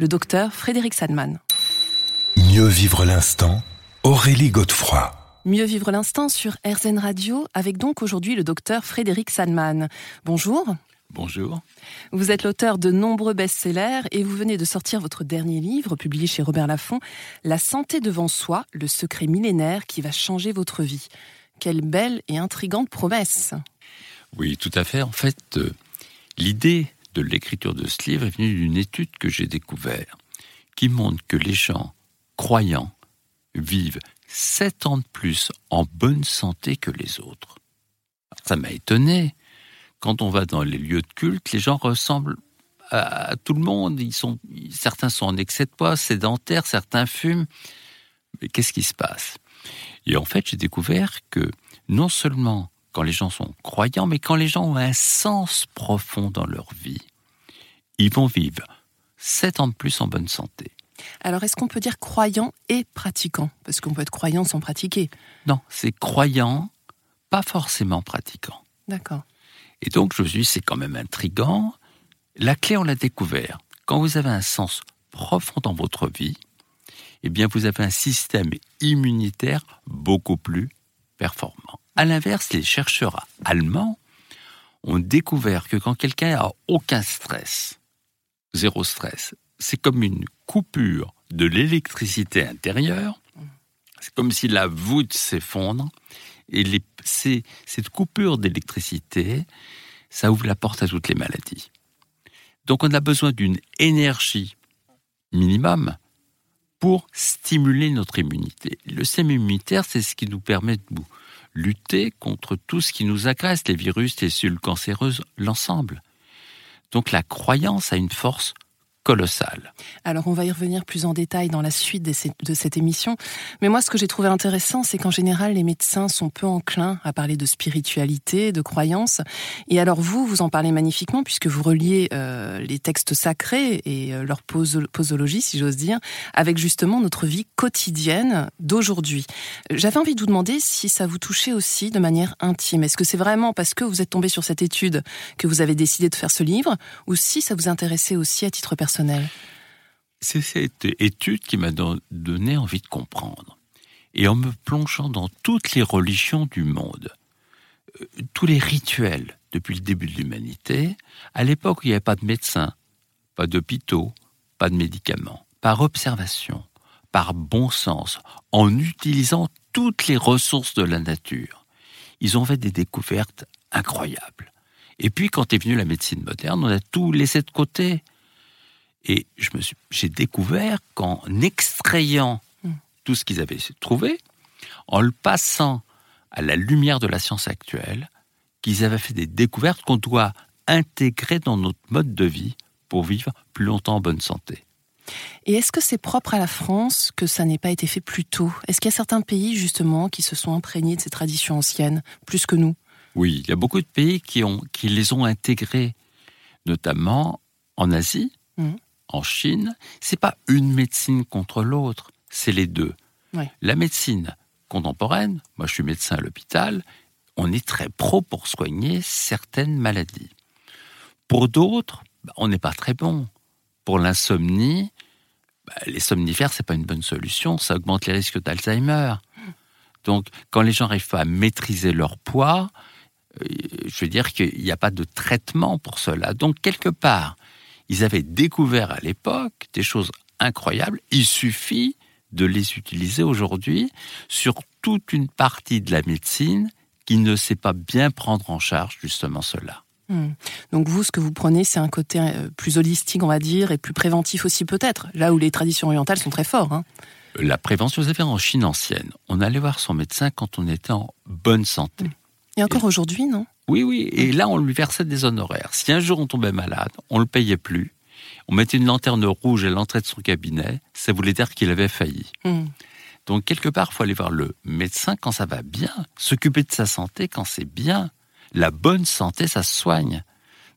le docteur Frédéric Sadman. Mieux vivre l'instant, Aurélie Godefroy. Mieux vivre l'instant sur RZN Radio avec donc aujourd'hui le docteur Frédéric Sadman. Bonjour. Bonjour. Vous êtes l'auteur de nombreux best-sellers et vous venez de sortir votre dernier livre publié chez Robert Laffont, La santé devant soi, le secret millénaire qui va changer votre vie. Quelle belle et intrigante promesse. Oui, tout à fait. En fait, euh, l'idée de l'écriture de ce livre est venue d'une étude que j'ai découverte qui montre que les gens croyants vivent 7 ans de plus en bonne santé que les autres. Ça m'a étonné. Quand on va dans les lieux de culte, les gens ressemblent à, tout le monde. Certains sont en excès de poids, sédentaires, certains fument. Mais qu'est-ce qui se passe? Et en fait, j'ai découvert que non seulement quand les gens sont croyants, mais quand les gens ont un sens profond dans leur vie, ils vont vivre 7 ans de plus en bonne santé. Alors, est-ce qu'on peut dire croyant et pratiquant? Parce qu'on peut être croyant sans pratiquer. Non, c'est croyant, pas forcément pratiquant. D'accord. Et donc, je me suis dit, c'est quand même intrigant. La clé, on l'a découvert. Quand vous avez un sens profond dans votre vie, eh bien, vous avez un système immunitaire beaucoup plus performant. À l'inverse, les chercheurs allemands ont découvert que quand quelqu'un a aucun stress, zéro stress, c'est comme une coupure de l'électricité intérieure. C'est comme si la voûte s'effondre. Et cette coupure d'électricité, ça ouvre la porte à toutes les maladies. Donc on a besoin d'une énergie minimum pour stimuler notre immunité. Le système immunitaire, c'est ce qui nous permet de lutter contre tout ce qui nous agresse, les virus, les cellules cancéreuses, l'ensemble. Donc la croyance a une force Alors on va y revenir plus en détail dans la suite de cette émission. Mais moi ce que j'ai trouvé intéressant, c'est qu'en général les médecins sont peu enclins à parler de spiritualité, de croyance. Et alors vous, vous en parlez magnifiquement puisque vous reliez euh, les textes sacrés et euh, leur posologie, si j'ose dire, avec justement notre vie quotidienne d'aujourd'hui. J'avais envie de vous demander si ça vous touchait aussi de manière intime. Est-ce que c'est vraiment parce que vous êtes tombé sur cette étude que vous avez décidé de faire ce livre ou si ça vous intéressait aussi à titre personnel? C'est cette étude qui m'a donné envie de comprendre. Et en me plongeant dans toutes les religions du monde, euh, tous les rituels depuis le début de l'humanité, à l'époque il n'y avait pas de médecins, pas d'hôpitaux, pas de médicaments, par observation, par bon sens, en utilisant toutes les ressources de la nature, ils ont fait des découvertes incroyables. Et puis, quand est venue la médecine moderne, on a tout laissé de côté. Et je me suis, j'ai découvert qu'en extrayant hmm. tout ce qu'ils avaient trouvé, en le passant à la lumière de la science actuelle, qu'ils avaient fait des découvertes qu'on doit intégrer dans notre mode de vie pour vivre plus longtemps en bonne santé. Et est-ce que c'est propre à la France que ça n'ait pas été fait plus tôt? Est-ce qu'il y a certains pays justement qui se sont imprégnés de ces traditions anciennes plus que nous? Oui, il y a beaucoup de pays qui, ont, qui les ont intégrés, notamment en Asie, hmm en Chine, c'est pas une médecine contre l'autre, c'est les deux. La médecine contemporaine, moi je suis médecin à l'hôpital, on est très pro pour soigner certaines maladies. Pour d'autres, bah, on n'est pas très bon. Pour l'insomnie, bah, les somnifères, c'est pas une bonne solution, ça augmente les risques d'Alzheimer. Donc, quand les gens n'arrivent pas à maîtriser leur poids, euh, je veux dire qu'il n'y a pas de traitement pour cela. Donc, quelque part, ils avaient découvert à l'époque des choses incroyables. Il suffit de les utiliser aujourd'hui sur toute une partie de la médecine qui ne sait pas bien prendre en charge justement cela. Hmm. Donc vous, ce que vous prenez, c'est un côté euh, plus holistique, on va dire, et plus préventif aussi peut-être, là où les traditions orientales sont très fortes. Hein. La prévention, vous savez, en Chine ancienne, on allait voir son médecin quand on était en bonne santé. Et encore aujourd'hui, non? Oui, oui. Et là, on lui versait des honoraires. Si un jour on tombait malade, on le payait plus. on mettait une lanterne rouge à l'entrée de son cabinet, ça voulait dire qu'il avait failli. Hmm. Donc quelque part, il faut aller voir le médecin quand ça va bien, s'occuper de sa santé quand c'est bien. La bonne santé, ça se soigne.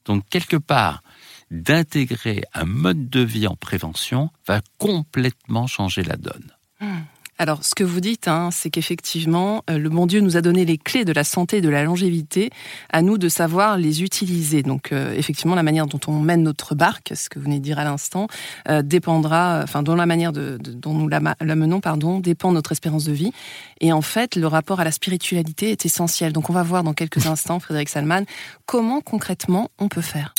Donc quelque part, d'intégrer un mode de vie en prévention va complètement changer la donne. Hmm. Alors, ce que vous dites, hein, c'est qu'effectivement, euh, le bon Dieu nous a donné les clés de la santé et de la longévité, à nous de savoir les utiliser. Donc, euh, effectivement, la manière dont on mène notre barque, ce que vous venez de dire à l'instant, euh, dépendra, enfin, dont la manière dont nous la, menons, pardon, dépend notre espérance de vie. Et en fait, le rapport à la spiritualité est essentiel. Donc, on va voir dans quelques instants, Frédéric Salman, comment concrètement on peut faire.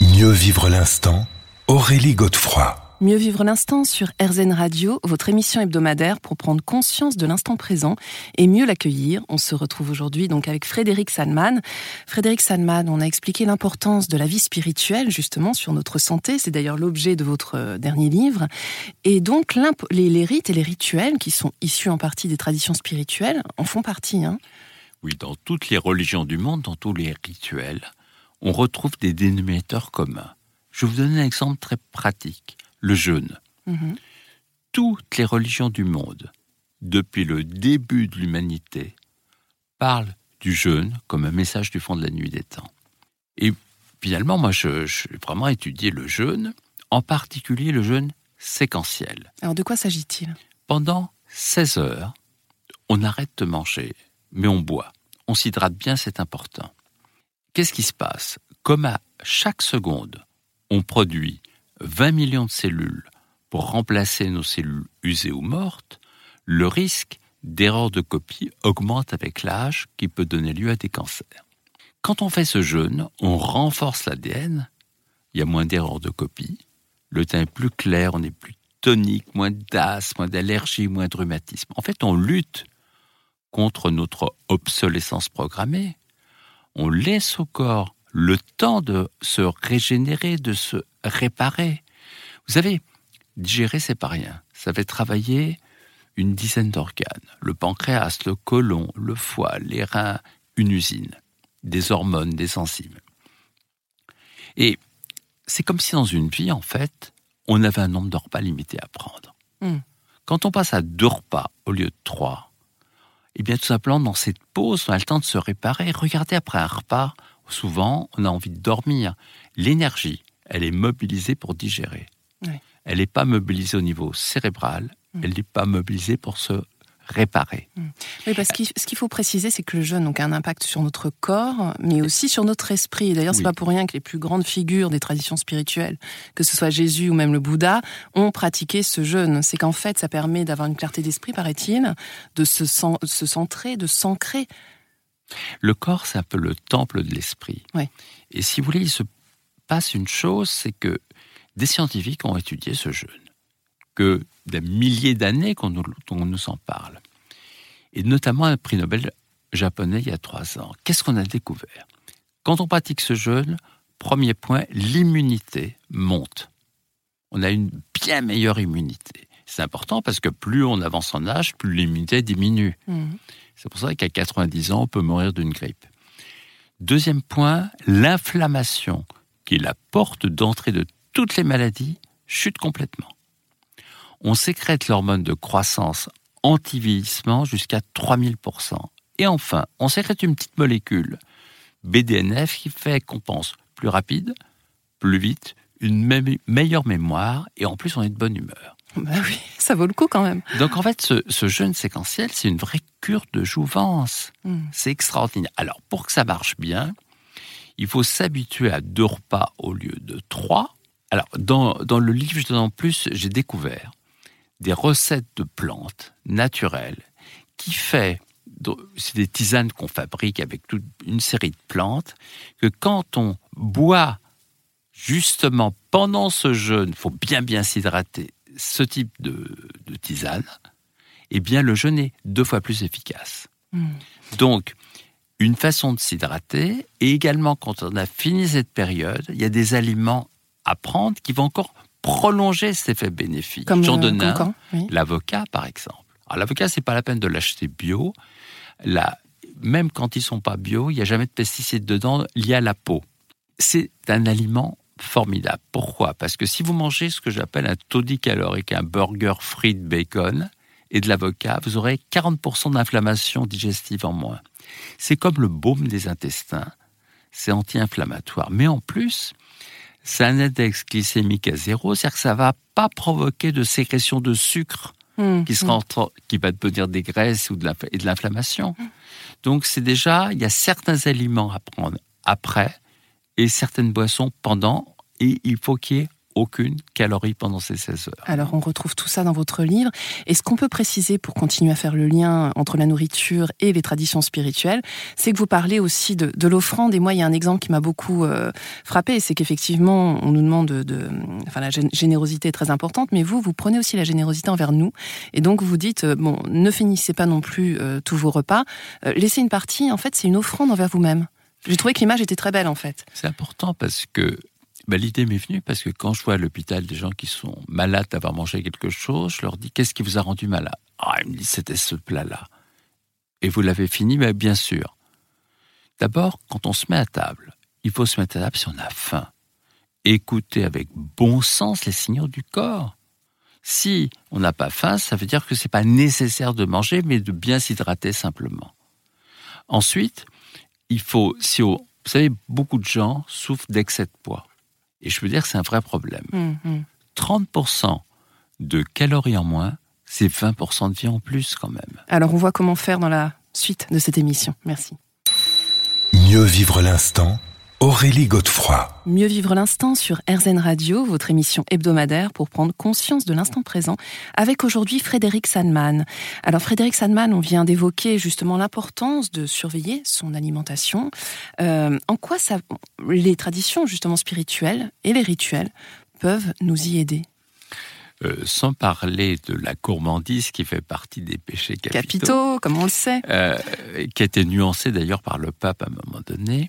Mieux vivre l'instant, Aurélie Godefroy. Mieux vivre l'instant sur RZN Radio, votre émission hebdomadaire pour prendre conscience de l'instant présent et mieux l'accueillir. On se retrouve aujourd'hui donc avec Frédéric Salman. Frédéric Salman, on a expliqué l'importance de la vie spirituelle justement sur notre santé. C'est d'ailleurs l'objet de votre euh, dernier livre. Et donc les, rites et les rituels qui sont issus en partie des traditions spirituelles en font partie. Hein oui, dans toutes les religions du monde, dans tous les rituels, on retrouve des dénominateurs communs. Je vous donner un exemple très pratique le jeûne. Mhm. Toutes les religions du monde, depuis le début de l'humanité, parlent du jeûne comme un message du fond de la nuit des temps. Et finalement, moi, je, j'ai vraiment étudié le jeûne, en particulier le jeûne séquentiel. Alors, de quoi s'agit-il? Pendant 16 heures, on arrête de manger, mais on boit. On s'hydrate bien, c'est important. Qu'est-ce qui se passe? Comme à chaque seconde, on produit 20 millions de cellules pour remplacer nos cellules usées ou mortes, le risque d'erreur de copie augmente avec l'âge qui peut donner lieu à des cancers. Quand on fait ce jeûne, on renforce l'ADN, il y a moins d'erreurs de copie, le teint est plus clair, on est plus tonique, moins d'asthme, moins d'allergie, moins de rhumatisme. En fait, on lutte contre notre obsolescence programmée. On laisse au corps le temps de se régénérer, de se réparer. Vous savez, digérer, c'est pas rien. Ça fait travailler une dizaine d'organes. Le pancréas, le côlon, le foie, les reins, une usine. Des hormones, des enzymes. Et c'est comme si dans une vie, en fait, on avait un nombre de repas limité à prendre. Hmm. Quand on passe à deux repas au lieu de trois, eh bien, tout simplement, dans cette pause, on a le temps de se réparer. Regardez, après un repas, souvent, on a envie de dormir. L'énergie, elle est mobilisée pour digérer. Elle n'est pas mobilisée au niveau cérébral, mm. elle n'est pas mobilisée pour se réparer. Mm. Oui, parce que ce qu'il faut préciser, c'est que le jeûne a un impact sur notre corps, mais aussi sur notre esprit. D'ailleurs, c'est n'est pas pour rien que les plus grandes figures des traditions spirituelles, que ce soit Jésus ou même le Bouddha, ont pratiqué ce jeûne. C'est qu'en fait, ça permet d'avoir une clarté d'esprit, paraît-il, de se, se centrer, de s'ancrer le corps, c'est un peu le temple de l'esprit. Et si vous voulez, il se passe une chose, c'est que des scientifiques ont étudié ce jeûne, que des milliers d'années qu'on nous, nous en parle. Et notamment un prix Nobel japonais il y a trois ans. Qu'est-ce qu'on a découvert? Quand on pratique ce jeûne, premier point, l'immunité monte. On a une bien meilleure immunité. C'est important parce que plus on avance en âge, plus l'immunité diminue. Mmh. C'est pour ça qu'à 90 ans, on peut mourir d'une grippe. Deuxième point, l'inflammation, qui est la porte d'entrée de toutes les maladies, chute complètement. On sécrète l'hormone de croissance anti-vieillissement jusqu'à 3000%. Et enfin, on sécrète une petite molécule, BDNF, qui fait qu'on pense plus rapide, plus vite, une meilleure mémoire, et en plus on est de bonne humeur. Bah oui, ça vaut le coup quand même. Donc en fait, ce, jeûne séquentiel, c'est une vraie cure de jouvence. Hmm. C'est extraordinaire. Alors pour que ça marche bien, il faut s'habituer à deux repas au lieu de trois. Alors dans, dans le livre, je en plus, j'ai découvert des recettes de plantes naturelles qui fait, c'est des tisanes qu'on fabrique avec toute une série de plantes, que quand on boit justement pendant ce jeûne, il faut bien bien s'hydrater, ce type de, tisane, eh bien le jeûne est deux fois plus efficace. Hmm. Donc, une façon de s'hydrater, et également quand on a fini cette période, il y a des aliments à prendre qui vont encore prolonger cet effet bénéfique. Comme, J'en donne un, l'avocat par exemple. Alors l'avocat, c'est pas la peine de l'acheter bio. Là, même quand ils sont pas bio, il n'y a jamais de pesticides dedans liés à la peau. C'est un aliment formidable. Pourquoi? Parce que si vous mangez ce que j'appelle un taudis calorique, un burger frites bacon et de l'avocat, vous aurez 40% d'inflammation digestive en moins. C'est comme le baume des intestins, c'est anti-inflammatoire. Mais en plus, c'est un index glycémique à zéro, c'est-à-dire que ça va pas provoquer de sécrétion de sucre Hum, qui, hum. sera entre- qui va devenir des graisses ou de et de l'inflammation. Donc c'est déjà, il y a certains aliments à prendre après et certaines boissons pendant, et il faut qu'il y ait aucune calorie pendant ces 16 heures. Alors, on retrouve tout ça dans votre livre. Et ce qu'on peut préciser pour continuer à faire le lien entre la nourriture et les traditions spirituelles, c'est que vous parlez aussi de, de l'offrande. Et moi, il y a un exemple qui m'a beaucoup euh, frappé, c'est qu'effectivement, on nous demande de, enfin, la gén- générosité est très importante, mais vous, vous prenez aussi la générosité envers nous. Et donc, vous dites, euh, bon, ne finissez pas non plus euh, tous vos repas. Euh, laissez une partie. En fait, c'est une offrande envers vous-même. J'ai trouvé que l'image était très belle, en fait. C'est important parce que bah, l'idée m'est venue parce que quand je vois à l'hôpital des gens qui sont malades d'avoir mangé quelque chose, je leur dis qu'est-ce qui vous a rendu malade? Ah, ils me disent c'était ce plat-là. Et vous l'avez fini Mais bien sûr. D'abord, quand on se met à table, il faut se mettre à table si on a faim. Écouter avec bon sens les signaux du corps. Si on n'a pas faim, ça veut dire que c'est pas nécessaire de manger, mais de bien s'hydrater simplement. Ensuite, il faut, si on- vous savez, beaucoup de gens souffrent d'excès de poids. Et je veux dire que c'est un vrai problème. Hum, hum. 30% de calories en moins, c'est 20% de vie en plus quand même. Alors, on voit comment faire dans la suite de cette émission. Merci. Mieux vivre l'instant, Aurélie Godefroy. Mieux vivre l'instant sur RZN Radio, votre émission hebdomadaire pour prendre conscience de l'instant présent, avec aujourd'hui Frédéric Sandman. Alors Frédéric Sandman, on vient d'évoquer justement l'importance de surveiller son alimentation. Euh, en quoi ça, les traditions justement spirituelles et les rituels peuvent nous y aider? Euh, sans parler de la gourmandise qui fait partie des péchés capitaux, Capitaux, comme on le sait. euh, qui a été nuancée d'ailleurs par le pape à un moment donné,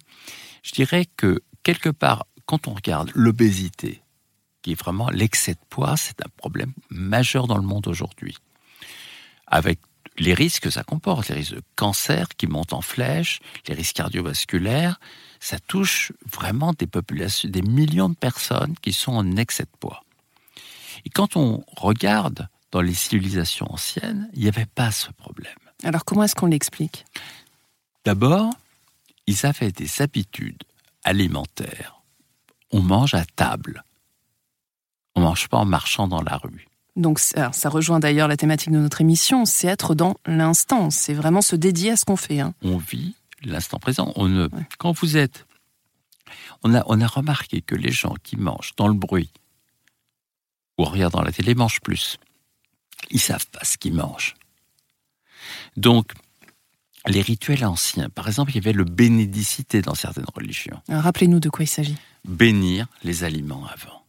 je dirais que quelque part, quand on regarde l'obésité, qui est vraiment l'excès de poids, c'est un problème majeur dans le monde aujourd'hui. Avec les risques que ça comporte, les risques de cancer qui montent en flèche, les risques cardiovasculaires, ça touche vraiment des populations, des millions de personnes qui sont en excès de poids. Et quand on regarde dans les civilisations anciennes, il n'y avait pas ce problème. Alors comment est-ce qu'on l'explique? D'abord, ils avaient des habitudes alimentaires. On mange à table. On mange pas en marchant dans la rue. Donc ça rejoint d'ailleurs la thématique de notre émission, c'est être dans l'instant, c'est vraiment se dédier à ce qu'on fait. hein. On vit l'instant présent. On ne, Quand vous êtes, on a, on a remarqué que les gens qui mangent dans le bruit ou en regardant la télé mangent plus. Ils savent pas ce qu'ils mangent. Donc, les rituels anciens, par exemple, il y avait le bénédicité dans certaines religions. Rappelez-nous de quoi il s'agit. bénir les aliments avant.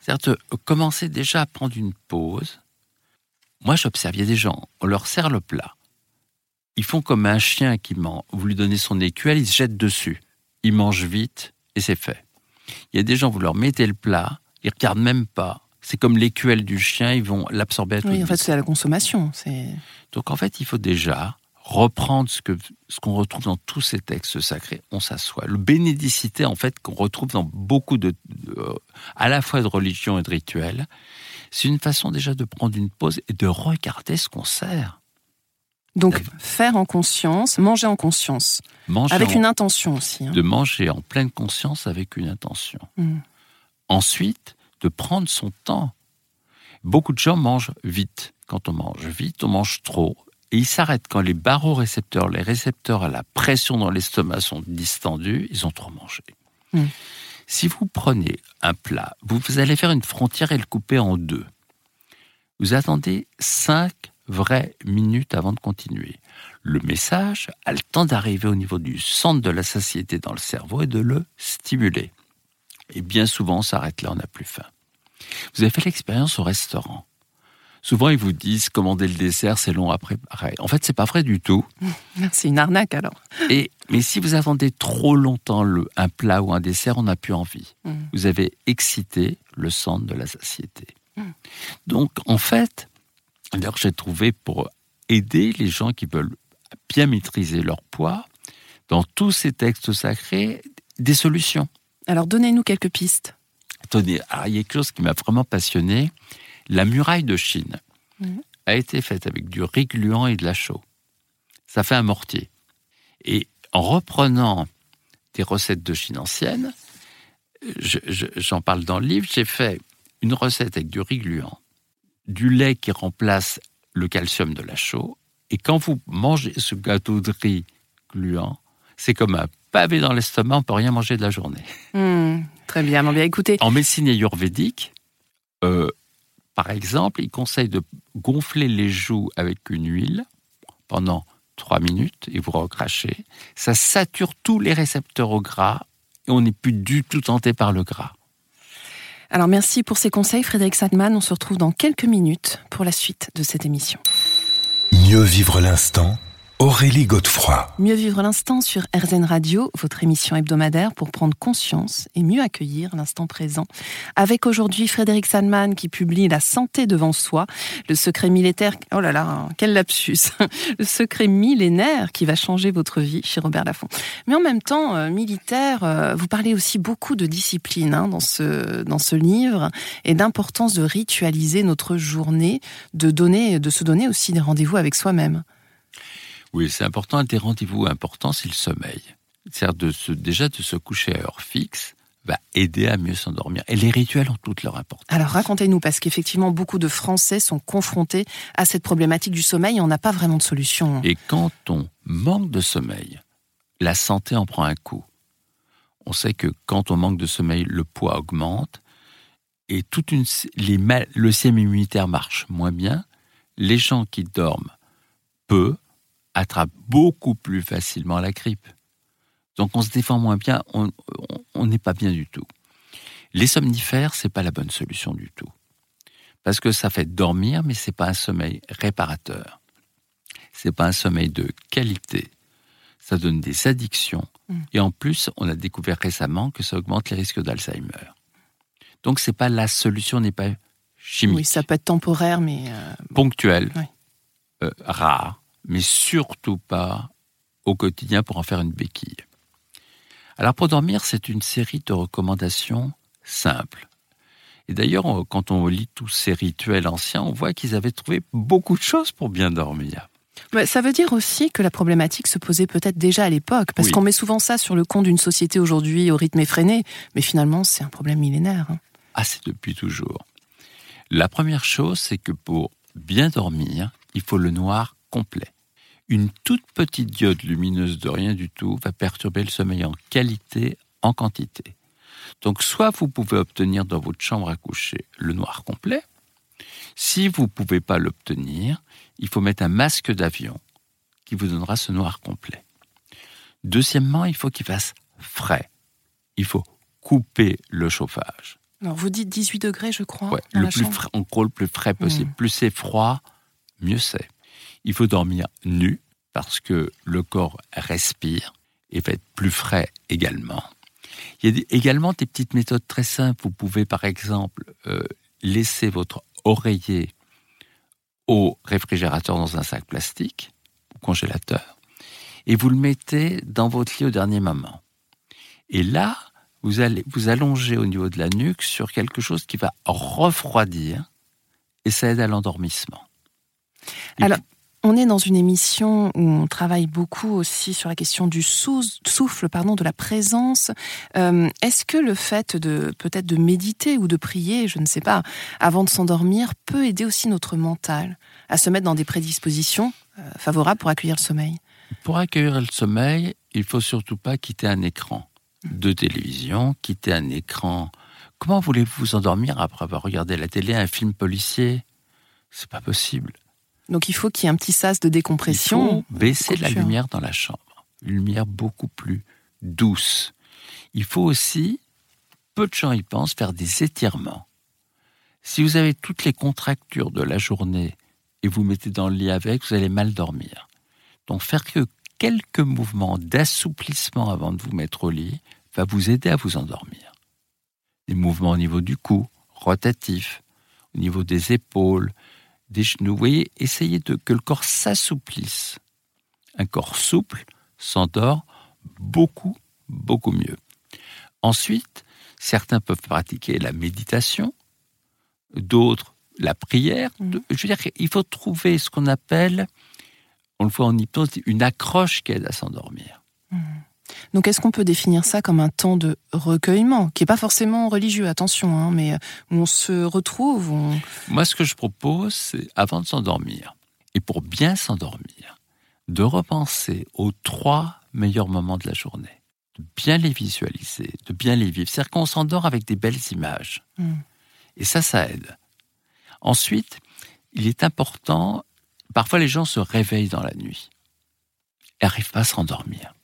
C'est-à-dire de commencer déjà à prendre une pause. Moi, j'observe, il y a des gens, on leur sert le plat. Ils font comme un chien qui ment. Vous lui donnez son écuelle, il se jette dessus. Il mange vite et c'est fait. Il y a des gens, vous leur mettez le plat, ils regardent même pas. C'est comme l'écuelle du chien, ils vont l'absorber à tout Oui, en fait, c'est à la consommation. C'est donc en fait, il faut déjà reprendre ce que ce qu'on retrouve dans tous ces textes sacrés. On s'assoit. Le bénédicité, en fait, qu'on retrouve dans beaucoup de, de- euh, à la fois de religion et de rituels, c'est une façon déjà de prendre une pause et de regarder ce qu'on sert. donc faire en conscience, manger en conscience, Manger avec en- une intention aussi. hein. de manger en pleine conscience avec une intention. Mm. Ensuite, de prendre son temps. Beaucoup de gens mangent vite. Quand on mange vite, on mange trop. Et ils s'arrêtent quand les barorécepteurs, les récepteurs à la pression dans l'estomac sont distendus, ils ont trop mangé. Mm. Si vous prenez un plat, vous, vous allez faire une frontière et le couper en deux. Vous attendez cinq vraies minutes avant de continuer. Le message a le temps d'arriver au niveau du centre de la satiété dans le cerveau et de le stimuler. Et bien souvent, on s'arrête là, on n'a plus faim. Vous avez fait l'expérience au restaurant. Souvent, ils vous disent commander le dessert, c'est long à préparer. En fait, c'est pas vrai du tout. C'est une arnaque alors. Et, mais si vous attendez trop longtemps le, un plat ou un dessert, on n'a plus envie. Mm. Vous avez excité le centre de la satiété. Donc, en fait, d'ailleurs, j'ai trouvé pour aider les gens qui veulent bien maîtriser leur poids, dans tous ces textes sacrés, des solutions. Alors donnez-nous quelques pistes. cartonné. Alors, il y a quelque chose qui m'a vraiment passionné. La muraille de Chine a été faite avec du riz gluant et de la chaux. Ça fait un mortier. Et en reprenant des recettes de Chine ancienne, je- je- j'en parle dans le livre, j'ai fait une recette avec du riz gluant, du lait qui remplace le calcium de la chaux, et quand vous mangez ce gâteau de riz gluant, c'est comme un pavé dans l'estomac, on peut rien manger de la journée. Hmm, très bien, bon, bien écoutez. En médecine ayurvédique, euh, par exemple, il conseille de gonfler les joues avec une huile pendant trois minutes et vous recrachez. Ça sature tous les récepteurs au gras et on n'est plus du tout tenté par le gras. Alors merci pour ces conseils, Frédéric Sandman. On se retrouve dans quelques minutes pour la suite de cette émission. Mieux vivre l'instant, Aurélie Godefroy. Mieux vivre l'instant sur RZN Radio, votre émission hebdomadaire pour prendre conscience et mieux accueillir l'instant présent. Avec aujourd'hui Frédéric Sandman qui publie La santé devant soi, le secret militaire. Oh là là, quel lapsus Le secret millénaire qui va changer votre vie chez Robert Laffont. Mais en même temps, euh, militaire, euh, vous parlez aussi beaucoup de discipline hein, dans ce dans ce livre et d'importance de ritualiser notre journée, de donner, de se donner aussi des rendez-vous avec soi-même. Oui, c'est important. Un des rendez-vous importants, c'est le sommeil. C'est-à-dire de se, déjà de se coucher à heure fixe va aider à mieux s'endormir. Et les rituels ont toute leur importance. Alors racontez-nous, parce qu'effectivement, beaucoup de Français sont confrontés à cette problématique du sommeil et on n'a pas vraiment de solution. Et quand on manque de sommeil, la santé en prend un coup. On sait que quand on manque de sommeil, le poids augmente et toute une, les mal- le système immunitaire marche moins bien. Les gens qui dorment peu attrapent beaucoup plus facilement la grippe. Donc on se défend moins bien, on n'est pas bien du tout. Les somnifères, c'est pas la bonne solution du tout. Parce que ça fait dormir, mais c'est pas un sommeil réparateur. C'est pas un sommeil de qualité. Ça donne des addictions. Mm. Et en plus, on a découvert récemment que ça augmente les risques d'Alzheimer. Donc c'est pas la solution n'est pas chimique, Oui, ça peut être temporaire, mais euh, ponctuelle, Oui. euh, rare, mais surtout pas au quotidien pour en faire une béquille. Alors pour dormir, c'est une série de recommandations simples. Et d'ailleurs, quand on lit tous ces rituels anciens, on voit qu'ils avaient trouvé beaucoup de choses pour bien dormir. ouais, ça veut dire aussi que la problématique se posait peut-être déjà à l'époque, parce Oui. qu'on met souvent ça sur le compte d'une société aujourd'hui au rythme effréné, mais finalement c'est un problème millénaire. hein. Ah, c'est depuis toujours. La première chose, c'est que pour bien dormir, il faut le noir complet. Une toute petite diode lumineuse de rien du tout va perturber le sommeil en qualité, en quantité. Donc, soit vous pouvez obtenir dans votre chambre à coucher le noir complet. Si vous ne pouvez pas l'obtenir, il faut mettre un masque d'avion qui vous donnera ce noir complet. Deuxièmement, il faut qu'il fasse frais. Il faut couper le chauffage. Alors vous dites 18 degrés, je crois, Ouais, dans le la plus chambre. frais, en gros, le plus frais possible. Mm. Plus c'est froid, mieux c'est. Il faut dormir nu parce que le corps respire et va être plus frais également. Il y a également des petites méthodes très simples. Vous pouvez, par exemple, euh, laisser votre oreiller au réfrigérateur dans un sac plastique, au congélateur, et vous le mettez dans votre lit au dernier moment. Et là, vous allez vous allonger au niveau de la nuque sur quelque chose qui va refroidir et ça aide à l'endormissement. Alors, On est dans une émission où on travaille beaucoup aussi sur la question du souffle, pardon, de la présence. Euh, Est-ce que le fait de peut-être de méditer ou de prier, je ne sais pas, avant de s'endormir, peut aider aussi notre mental à se mettre dans des prédispositions euh, favorables pour accueillir le sommeil? Pour accueillir le sommeil, il faut surtout pas quitter un écran de télévision, quitter un écran. Comment voulez-vous vous endormir après avoir regardé la télé, un film policier? C'est pas possible. Donc il faut qu'il y ait un petit sas de Il décompression. faut baisser la culture. lumière dans la chambre, une lumière beaucoup plus douce. Il faut aussi, peu de gens y pensent, faire des étirements. Si vous avez toutes les contractures de la journée et vous mettez dans le lit avec, vous allez mal dormir. Donc faire que quelques mouvements d'assouplissement avant de vous mettre au lit va vous aider à vous endormir. Des mouvements au niveau du cou, rotatifs, au niveau des épaules, des genoux. Vous voyez, essayez de, que le corps s'assouplisse. Un corps souple s'endort beaucoup, beaucoup mieux. Ensuite, Certains peuvent pratiquer la méditation, d'autres la prière. Mhm. Je veux dire qu'il faut trouver ce qu'on appelle, on le voit en hypnose, une accroche qui aide à s'endormir. Donc est-ce qu'on peut définir ça comme un temps de recueillement, qui est pas forcément religieux, attention, hein, mais où on se retrouve, on... Moi, ce que je propose, c'est avant de s'endormir, et pour bien s'endormir, de repenser aux trois meilleurs moments de la journée, de bien les visualiser, de bien les vivre. C'est-à-dire qu'on s'endort avec des belles images. Mm. Et ça, ça aide. Ensuite, il est important, parfois les gens se réveillent dans la nuit et n'arrivent pas à se rendormir.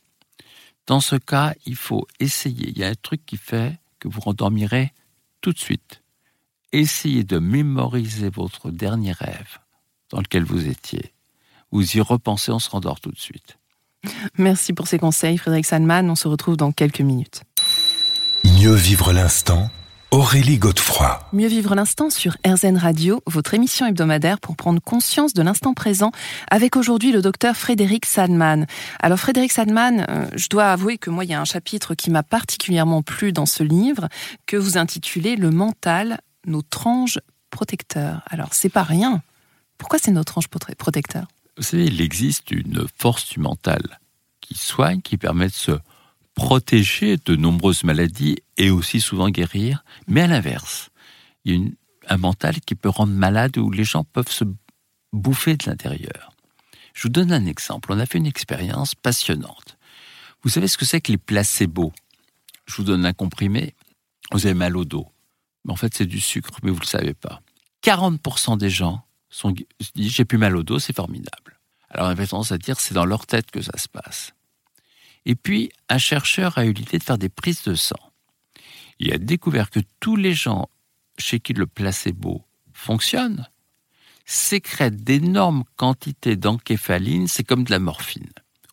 Dans ce cas, il faut essayer. Il y a un truc qui fait que vous rendormirez tout de suite. Essayez de mémoriser votre dernier rêve dans lequel vous étiez. Vous y repensez, on se rendort tout de suite. Merci pour ces conseils, Frédéric Sandman. On se retrouve dans quelques minutes. Mieux vivre l'instant, Aurélie Godefroy. Mieux vivre l'instant sur RZN Radio, votre émission hebdomadaire pour prendre conscience de l'instant présent, avec aujourd'hui le docteur Frédéric Sadman. Alors Frédéric Sadman, euh, je dois avouer que moi il y a un chapitre qui m'a particulièrement plu dans ce livre que vous intitulez Le mental, notre ange protecteur. Alors c'est pas rien. Pourquoi c'est notre ange prote- protecteur? Vous savez, il existe une force du mental qui soigne, qui permet de se protéger de nombreuses maladies et aussi souvent guérir. Mais à l'inverse, il y a un mental qui peut rendre malade où les gens peuvent se bouffer de l'intérieur. Je vous donne un exemple. On a fait une expérience passionnante. Vous savez ce que c'est que les placebos? Je vous donne un comprimé. Vous avez mal au dos. Mais en fait, c'est du sucre, mais vous ne le savez pas. 40% des gens sont, se disent j'ai plus mal au dos, c'est formidable. Alors on avait tendance à dire c'est dans leur tête que ça se passe. Et puis un chercheur a eu l'idée de faire des prises de sang. Il a découvert que tous les gens chez qui le placebo fonctionne sécrètent d'énormes quantités d'encéphaline, c'est comme de la morphine.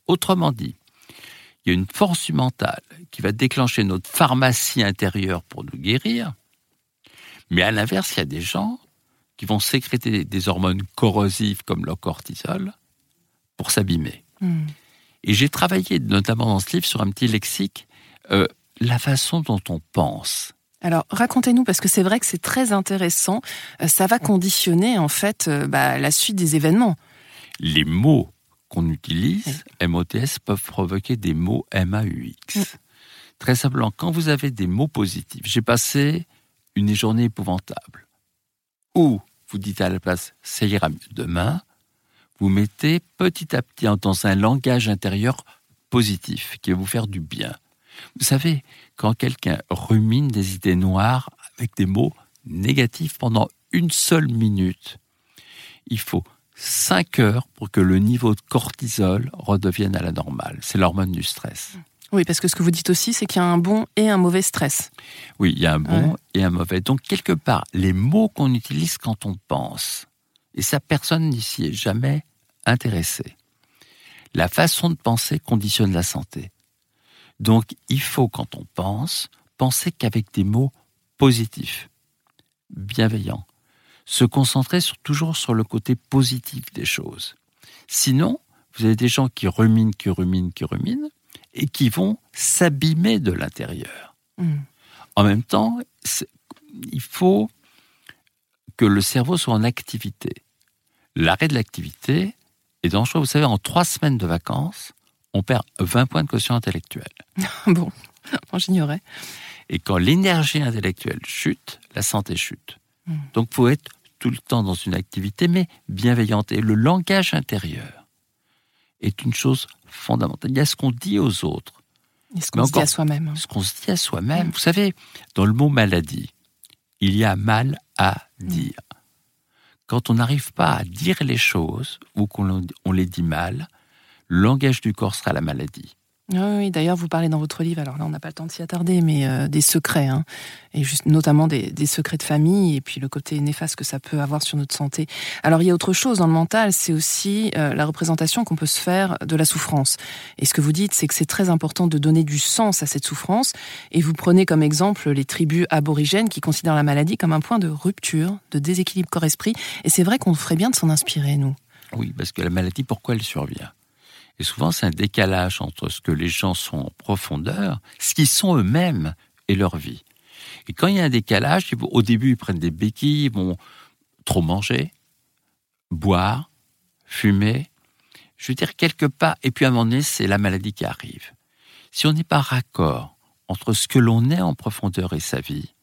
Autrement dit, il y a une force du mental qui va déclencher notre pharmacie intérieure pour nous guérir, mais à l'inverse, il y a des gens qui vont sécréter des hormones corrosives comme le cortisol pour s'abîmer. Hmm. Et j'ai travaillé notamment dans ce livre sur un petit lexique, euh, la façon dont on pense. Alors racontez-nous parce que c'est vrai que c'est très intéressant. Euh, Ça va conditionner en fait euh, bah, la suite des événements. Les mots qu'on utilise, MOTS, peuvent provoquer des mots MAUX. Mm. Très simplement, quand vous avez des mots positifs, j'ai passé une journée épouvantable, ou vous dites à la place ça ira mieux demain, vous mettez petit à petit dans un langage intérieur positif qui va vous faire du bien. Vous savez, quand quelqu'un rumine des idées noires avec des mots négatifs pendant une seule minute, il faut 5 heures pour que le niveau de cortisol redevienne à la normale. C'est l'hormone du stress. Oui, parce que ce que vous dites aussi, c'est qu'il y a un bon et un mauvais stress. Oui, il y a un bon Ouais. et un mauvais. Donc, quelque part, les mots qu'on utilise quand on pense, et ça, personne n'ici est jamais intéressé. La façon de penser conditionne la santé. Donc, il faut, quand on pense, penser qu'avec des mots positifs, bienveillants, se concentrer sur, toujours sur le côté positif des choses. Sinon, vous avez des gens qui ruminent, qui ruminent, qui ruminent, et qui vont s'abîmer de l'intérieur. Hmm. En même temps, il faut que le cerveau soit en activité. L'arrêt de l'activité est dangereux. Vous savez, en trois semaines de vacances, on perd 20 points de quotient intellectuel. bon, j'ignorais. Et quand l'énergie intellectuelle chute, la santé chute. Mm. Donc, il faut être tout le temps dans une activité, mais bienveillante. Et le langage intérieur est une chose fondamentale. Il y a ce qu'on dit aux autres, Et ce Mais qu'on se dit à soi-même. ce qu'on se dit à soi-même. Vous savez, dans le mot maladie, il y a mal à Quand on n'arrive pas à dire les choses ou qu'on on les dit mal, le langage du corps sera la maladie. Oui, oui, d'ailleurs, vous parlez dans votre livre, alors là, on n'a pas le temps de s'y attarder, mais euh, des secrets, hein, et juste, notamment des, secrets de famille, et puis le côté néfaste que ça peut avoir sur notre santé. Alors, il y a autre chose dans le mental, c'est aussi euh, la représentation qu'on peut se faire de la souffrance. Et ce que vous dites, c'est que c'est très important de donner du sens à cette souffrance, et vous prenez comme exemple les tribus aborigènes qui considèrent la maladie comme un point de rupture, de déséquilibre corps-esprit, et c'est vrai qu'on ferait bien de s'en inspirer, nous. Oui, parce que la maladie, pourquoi elle survient? Et souvent, c'est un décalage entre ce que les gens sont en profondeur, ce qu'ils sont eux-mêmes et leur vie. Et quand il y a un décalage, au début, ils prennent des béquilles, ils vont trop manger, boire, fumer. Je veux dire, quelque part, et puis à un moment donné, c'est la maladie qui arrive. Si on n'est pas raccord entre ce que l'on est en profondeur et sa vie,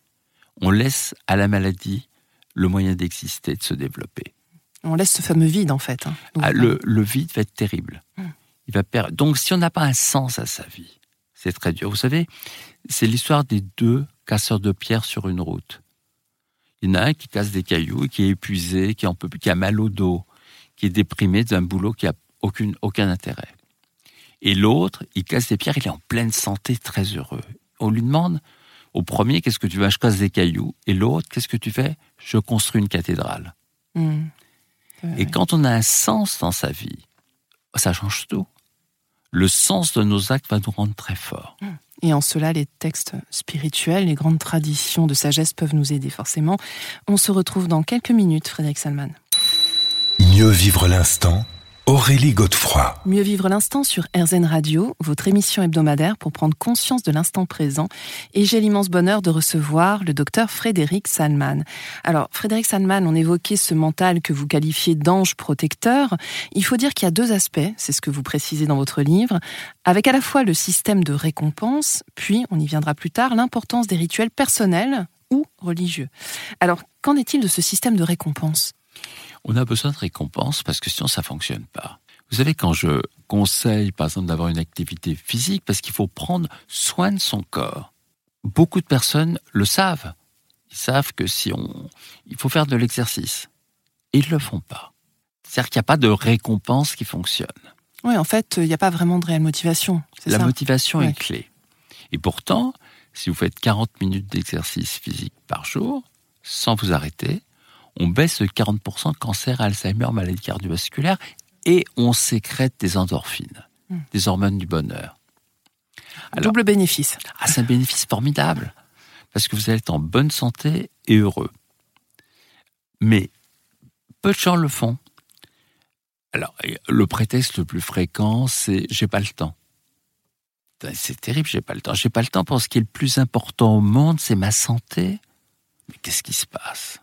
on laisse à la maladie le moyen d'exister, de se développer. On laisse ce fameux vide, en fait. Hein. Ah, le, vide va être terrible. Hum. Il va perdre. Donc, si on n'a pas un sens à sa vie, c'est très dur. Vous savez, c'est l'histoire des deux casseurs de pierre sur une route. Il y en a un qui casse des cailloux, qui est épuisé, qui, en peut, qui a mal au dos, qui est déprimé d'un boulot qui a aucune, aucun intérêt. Et l'autre, il casse des pierres, il est en pleine santé, très heureux. On lui demande, au premier, qu'est-ce que tu vas Je casse des cailloux. Et l'autre, qu'est-ce que tu fais? Je construis une cathédrale. Mmh. Et quand on a un sens dans sa vie, ça change tout. Le sens de nos actes va nous rendre très forts. Mmh. Et en cela, les textes spirituels, les grandes traditions de sagesse peuvent nous aider forcément. On se retrouve dans quelques minutes, Frédéric Salman. Mieux vivre l'instant Aurélie Godefroy. Mieux vivre l'instant sur RZN Radio, votre émission hebdomadaire pour prendre conscience de l'instant présent. Et j'ai l'immense bonheur de recevoir le docteur Frédéric Salman. Alors, Frédéric Salman, on évoquait ce mental que vous qualifiez d'ange protecteur. Il faut dire qu'il y a deux aspects, c'est ce que vous précisez dans votre livre, avec à la fois le système de récompense, puis, on y viendra plus tard, l'importance des rituels personnels ou religieux. Alors, qu'en est-il de ce système de récompense? On a besoin de récompenses parce que sinon ça fonctionne pas. Vous savez, quand je conseille, par exemple, d'avoir une activité physique, parce qu'il faut prendre soin de son corps, beaucoup de personnes le savent. Ils savent que si on, il faut faire de l'exercice. Et ils le font pas. C'est-à-dire qu'il n'y a pas de récompense qui fonctionne. Oui, en fait, il n'y a pas vraiment de réelle motivation. La motivation est clé. Et pourtant, si vous faites 40 minutes d'exercice physique par jour, sans vous arrêter, on baisse de 40% cancer, Alzheimer, maladie cardiovasculaire, et on sécrète des endorphines, hmm. des hormones du bonheur. Double bénéfice. Ah, c'est un bénéfice formidable, parce que vous allez être en bonne santé et heureux. Mais peu de gens le font. Alors, le prétexte le plus fréquent, c'est j'ai pas le temps. C'est terrible, j'ai pas le temps. J'ai pas le temps pour ce qui est le plus important au monde, c'est ma santé. Mais qu'est-ce qui se passe?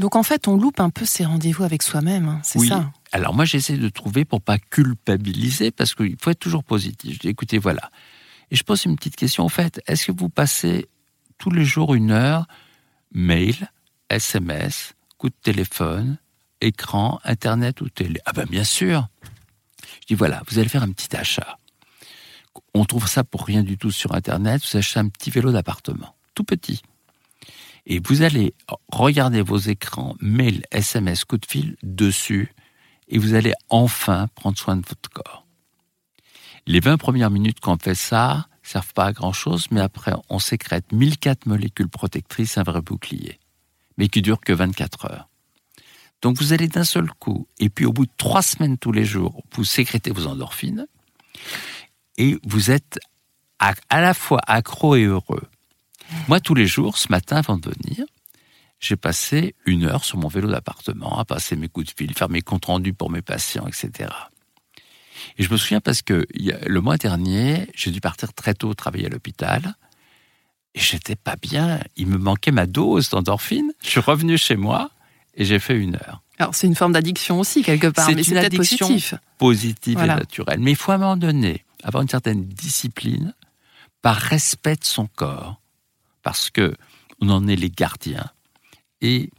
Donc en fait, on loupe un peu ses rendez-vous avec soi-même, hein, c'est ça. Alors moi, j'essaie de trouver pour pas culpabiliser, parce qu'il faut être toujours positif. Je dis, écoutez, voilà. Et je pose une petite question, en fait, est-ce que vous passez tous les jours une heure, mail, SMS, coup de téléphone, écran, internet ou télé? Ah ben bien sûr. Je dis, voilà, vous allez faire un petit achat. On trouve ça pour rien du tout sur Internet, vous achetez un petit vélo d'appartement, tout petit et vous allez regarder vos écrans, mail, SMS, coup de fil dessus, et vous allez enfin prendre soin de votre corps. Les 20 premières minutes qu'on fait ça servent pas à grand chose, mais après on sécrète 1004 molécules protectrices, un vrai bouclier, mais qui dure que 24 heures. Donc vous allez d'un seul coup, et puis au bout de trois semaines tous les jours, vous sécrétez vos endorphines, et vous êtes à, à la fois accro et heureux. Moi, tous les jours, ce matin, avant de venir, j'ai passé une heure sur mon vélo d'appartement à passer mes coups de fil, faire mes comptes rendus pour mes patients, etc. Et je me souviens parce que le mois dernier, j'ai dû partir très tôt travailler à l'hôpital. Et j'étais pas bien. Il me manquait ma dose d'endorphine. Je suis revenu chez moi et j'ai fait une heure. Alors c'est une forme d'addiction aussi quelque part, mais c'est peut-être positif. Positive et naturelle. Mais il faut à un moment donné avoir une certaine discipline par respect de son corps parce que on en est les gardiens. Et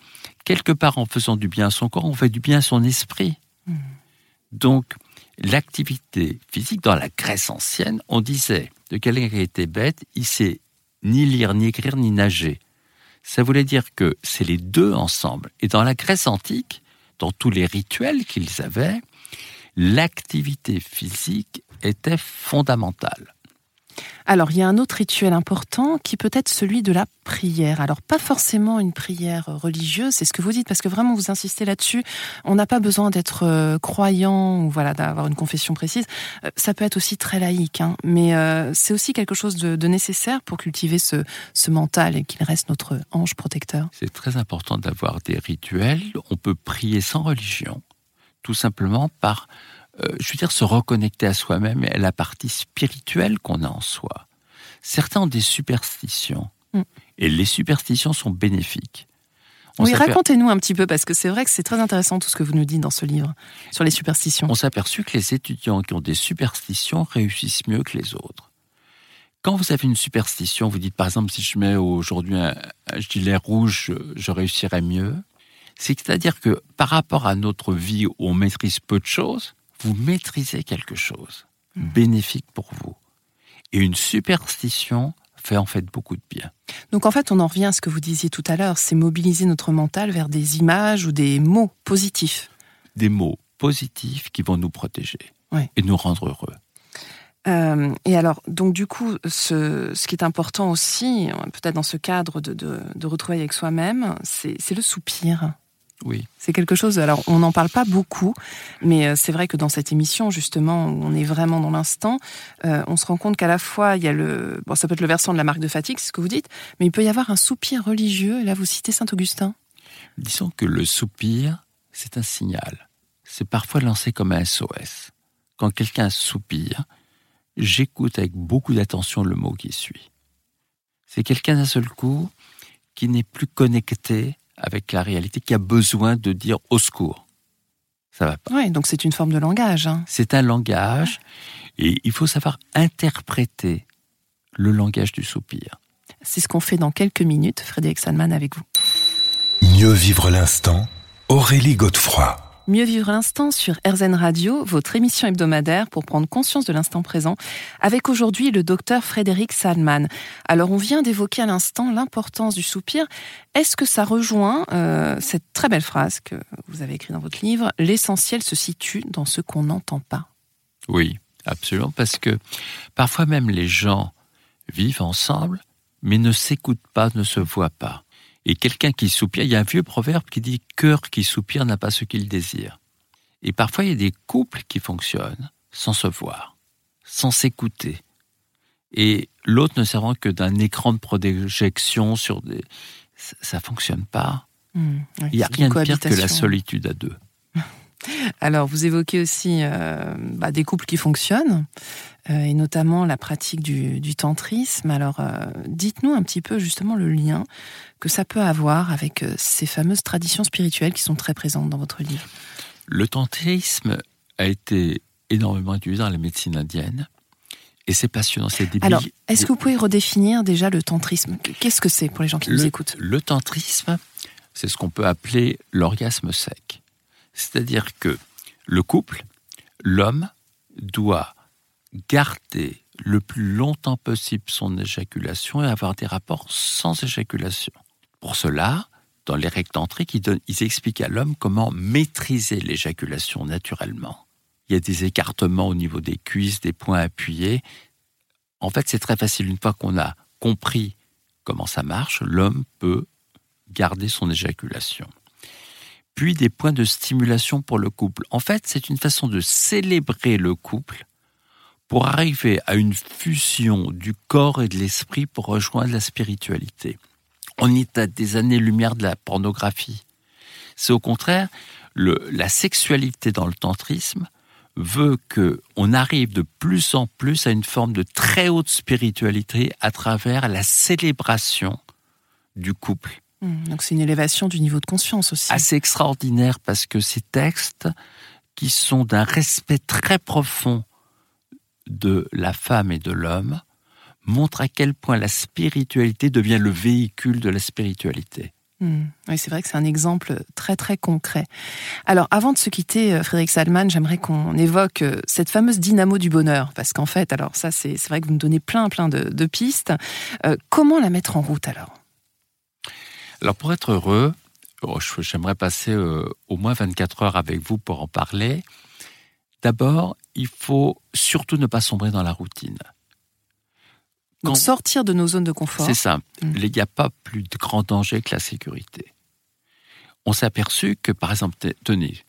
quelque part, en faisant du bien à son corps, on fait du bien à son esprit. Hmm. Donc, l'activité physique, dans la Grèce ancienne, on disait de quelqu'un qui était bête, il sait ni lire, ni écrire, ni nager. Ça voulait dire que c'est les deux ensemble. Et dans la Grèce antique, dans tous les rituels qu'ils avaient, l'activité physique était fondamentale. Alors, il y a un autre rituel important qui peut être celui de la prière. Alors, pas forcément une prière religieuse, c'est ce que vous dites, parce que vraiment vous insistez là-dessus. On n'a pas besoin d'être euh, croyant ou voilà d'avoir une confession précise. Euh, ça peut être aussi très laïque, hein. mais euh, c'est aussi quelque chose de, nécessaire pour cultiver ce, ce mental et qu'il reste notre ange protecteur. C'est très important d'avoir des rituels. On peut prier sans religion, tout simplement par je veux dire, se reconnecter à soi-même et à la partie spirituelle qu'on a en soi. Certains ont des superstitions. Mm. Et les superstitions sont bénéfiques. oui, racontez-nous un petit peu, parce que c'est vrai que c'est très intéressant tout ce que vous nous dites dans ce livre sur les superstitions. On s'est aperçu que les étudiants qui ont des superstitions réussissent mieux que les autres. Quand vous avez une superstition, vous dites par exemple si je mets aujourd'hui un, gilet rouge, je réussirai mieux. C'est-à-dire que par rapport à notre vie où on maîtrise peu de choses, vous maîtrisez quelque chose mmh. bénéfique pour vous. Et une superstition fait en fait beaucoup de bien. Donc en fait, on en revient à ce que vous disiez tout à l'heure, c'est mobiliser notre mental vers des images ou des mots positifs. Des mots positifs qui vont nous protéger et nous rendre heureux. Euh, et alors, donc du coup, ce, ce, qui est important aussi, peut-être dans ce cadre de, de, de retrouver avec soi-même, c'est le soupir. Oui. C'est quelque chose, alors on n'en parle pas beaucoup, mais euh, c'est vrai que dans cette émission, justement, où on est vraiment dans l'instant, euh, on se rend compte qu'à la fois, il y a le, bon, ça peut être le versant de la marque de fatigue, c'est ce que vous dites, mais il peut y avoir un soupir religieux, et là vous citez Saint-Augustin. Disons que le soupir, c'est un signal. C'est parfois lancé comme un SOS. Quand quelqu'un soupire, j'écoute avec beaucoup d'attention le mot qui suit. C'est quelqu'un d'un seul coup qui n'est plus connecté avec la réalité, qui a besoin de dire au secours. Ça va pas. Oui, donc c'est une forme de langage. Hein. C'est un langage, et il faut savoir interpréter le langage du soupir. C'est ce qu'on fait dans quelques minutes, Frédéric Salman avec vous. Mieux vivre l'instant, Aurélie Godefroy. Mieux vivre l'instant sur RZN Radio, votre émission hebdomadaire pour prendre conscience de l'instant présent, avec aujourd'hui le docteur Frédéric Salman. Alors on vient d'évoquer à l'instant l'importance du soupir. Est-ce que ça rejoint euh, cette très belle phrase que vous avez écrite dans votre livre L'essentiel se situe dans ce qu'on n'entend pas. Oui, absolument, parce que parfois même les gens vivent ensemble, mais ne s'écoutent pas, ne se voient pas. Et quelqu'un qui soupire, il y a un vieux proverbe qui dit cœur qui soupire n'a pas ce qu'il désire. Et parfois, il y a des couples qui fonctionnent sans se voir, sans s'écouter. Et l'autre ne servant que d'un écran de projection sur des. Ça ne fonctionne pas. Mmh, il n'y a rien de pire que la solitude à deux. Alors, vous évoquez aussi euh, bah, des couples qui fonctionnent, et notamment la pratique du, tantrisme. Alors, euh, dites-nous un petit peu justement le lien que ça peut avoir avec ces fameuses traditions spirituelles qui sont très présentes dans votre livre. Le tantrisme a été énormément utilisé dans la médecine indienne. Et c'est passionnant, c'est débile. Alors, est-ce que vous pouvez redéfinir déjà le tantrisme? Qu'est-ce que c'est pour les gens qui nous écoutent? Le tantrisme, c'est ce qu'on peut appeler l'orgasme sec. C'est-à-dire que le couple, l'homme, doit garder le plus longtemps possible son éjaculation et avoir des rapports sans éjaculation. Pour cela, dans les règles tantriques, ils, expliquent à l'homme comment maîtriser l'éjaculation naturellement. Il y a des écartements au niveau des cuisses, des points appuyés. En fait, c'est très facile. Une fois qu'on a compris comment ça marche, l'homme peut garder son éjaculation puis des points de stimulation pour le couple. En fait, c'est une façon de célébrer le couple pour arriver à une fusion du corps et de l'esprit pour rejoindre la spiritualité. On est à des années-lumière de la pornographie. C'est au contraire, le, la sexualité dans le tantrisme veut que on arrive de plus en plus à une forme de très haute spiritualité à travers la célébration du couple. Mmh, donc c'est une élévation du niveau de conscience aussi. Assez extraordinaire parce que ces textes, qui sont d'un respect très profond de la femme et de l'homme, montrent à quel point la spiritualité devient le véhicule de la spiritualité. Mmh. Oui, c'est vrai que c'est un exemple très très concret. Alors, avant de se quitter, euh, Frédéric Salman, j'aimerais qu'on évoque euh, cette fameuse dynamo du bonheur, parce qu'en fait, alors ça, c'est vrai que vous me donnez plein plein de, pistes. Euh, comment la mettre en route alors? Alors pour être heureux, oh, j'aimerais passer euh, au moins 24 heures avec vous pour en parler. D'abord, il faut surtout ne pas sombrer dans la routine. Donc sortir de nos zones de confort. C'est ça. Mm. Il n'y a pas plus de grand danger que la sécurité. On s'est aperçu que, par exemple, tenez,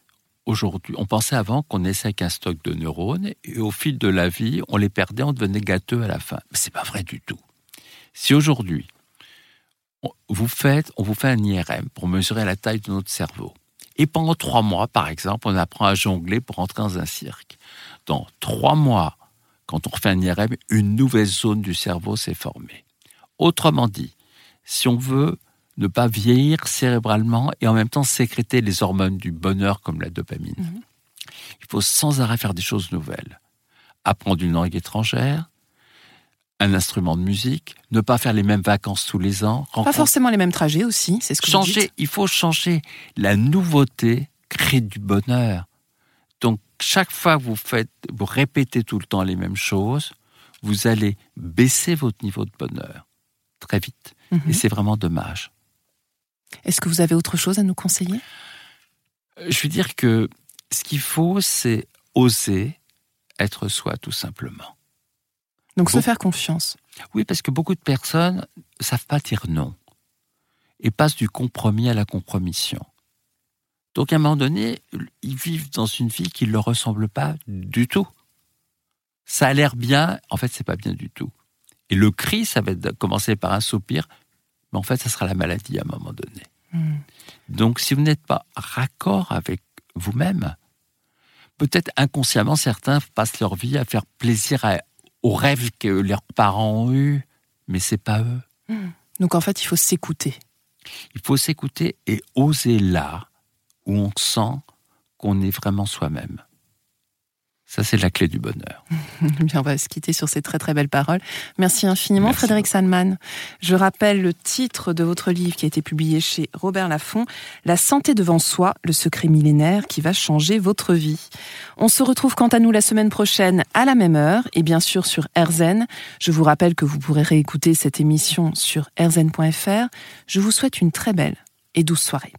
aujourd'hui, on pensait avant qu'on naissait avec un stock de neurones et au fil de la vie, on les perdait, on devenait gâteux à la fin. Mais c'est pas vrai du tout. Si aujourd'hui, vous on vous fait un IRM pour mesurer la taille de notre cerveau. Et pendant trois mois, par exemple, on apprend à jongler pour entrer dans un cirque. Dans trois mois, quand on refait un IRM, une nouvelle zone du cerveau s'est formée. Autrement dit, si on veut ne pas vieillir cérébralement et en même temps sécréter les hormones du bonheur comme la dopamine. Mhm. Il faut sans arrêt faire des choses nouvelles. Apprendre une langue étrangère, un instrument de musique, ne pas faire les mêmes vacances tous les ans. Pas forcément les mêmes trajets aussi, c'est ce que changer, vous dites. Il faut changer. La nouveauté crée du bonheur. Donc chaque fois que vous faites, vous répétez tout le temps les mêmes choses, vous allez baisser votre niveau de bonheur très vite. Mhm. Et c'est vraiment dommage. Est-ce que vous avez autre chose à nous conseiller? Je veux dire que ce qu'il faut, c'est oser être soi tout simplement. Donc se Bon. faire confiance. Oui, parce que beaucoup de personnes ne savent pas dire non et passent du compromis à la compromission. Donc à un moment donné, ils vivent dans une vie qui ne leur ressemble pas du tout. Ça a l'air bien, en fait, c'est pas bien du tout. Et le cri, ça va être- commencer par un soupir, mais en fait, ça sera la maladie à un moment donné. Hmm. Donc, si vous n'êtes pas raccord avec vous-même, peut-être inconsciemment, certains passent leur vie à faire plaisir à- aux rêves que leurs parents ont eus, mais c'est pas eux. Donc en fait, il faut s'écouter. Il faut s'écouter et oser là où on sent qu'on est vraiment soi-même. Ça, c'est la clé du bonheur. Bien, on va se quitter sur ces très très belles paroles. Merci infiniment, Merci. Frédéric Sandman. Je rappelle le titre de votre livre qui a été publié chez Robert Laffont, La santé devant soi, le secret millénaire qui va changer votre vie. On se retrouve quant à nous la semaine prochaine à la même heure et bien sûr sur RZN. Je vous rappelle que vous pourrez réécouter cette émission sur rzn.fr. Je vous souhaite une très belle et douce soirée.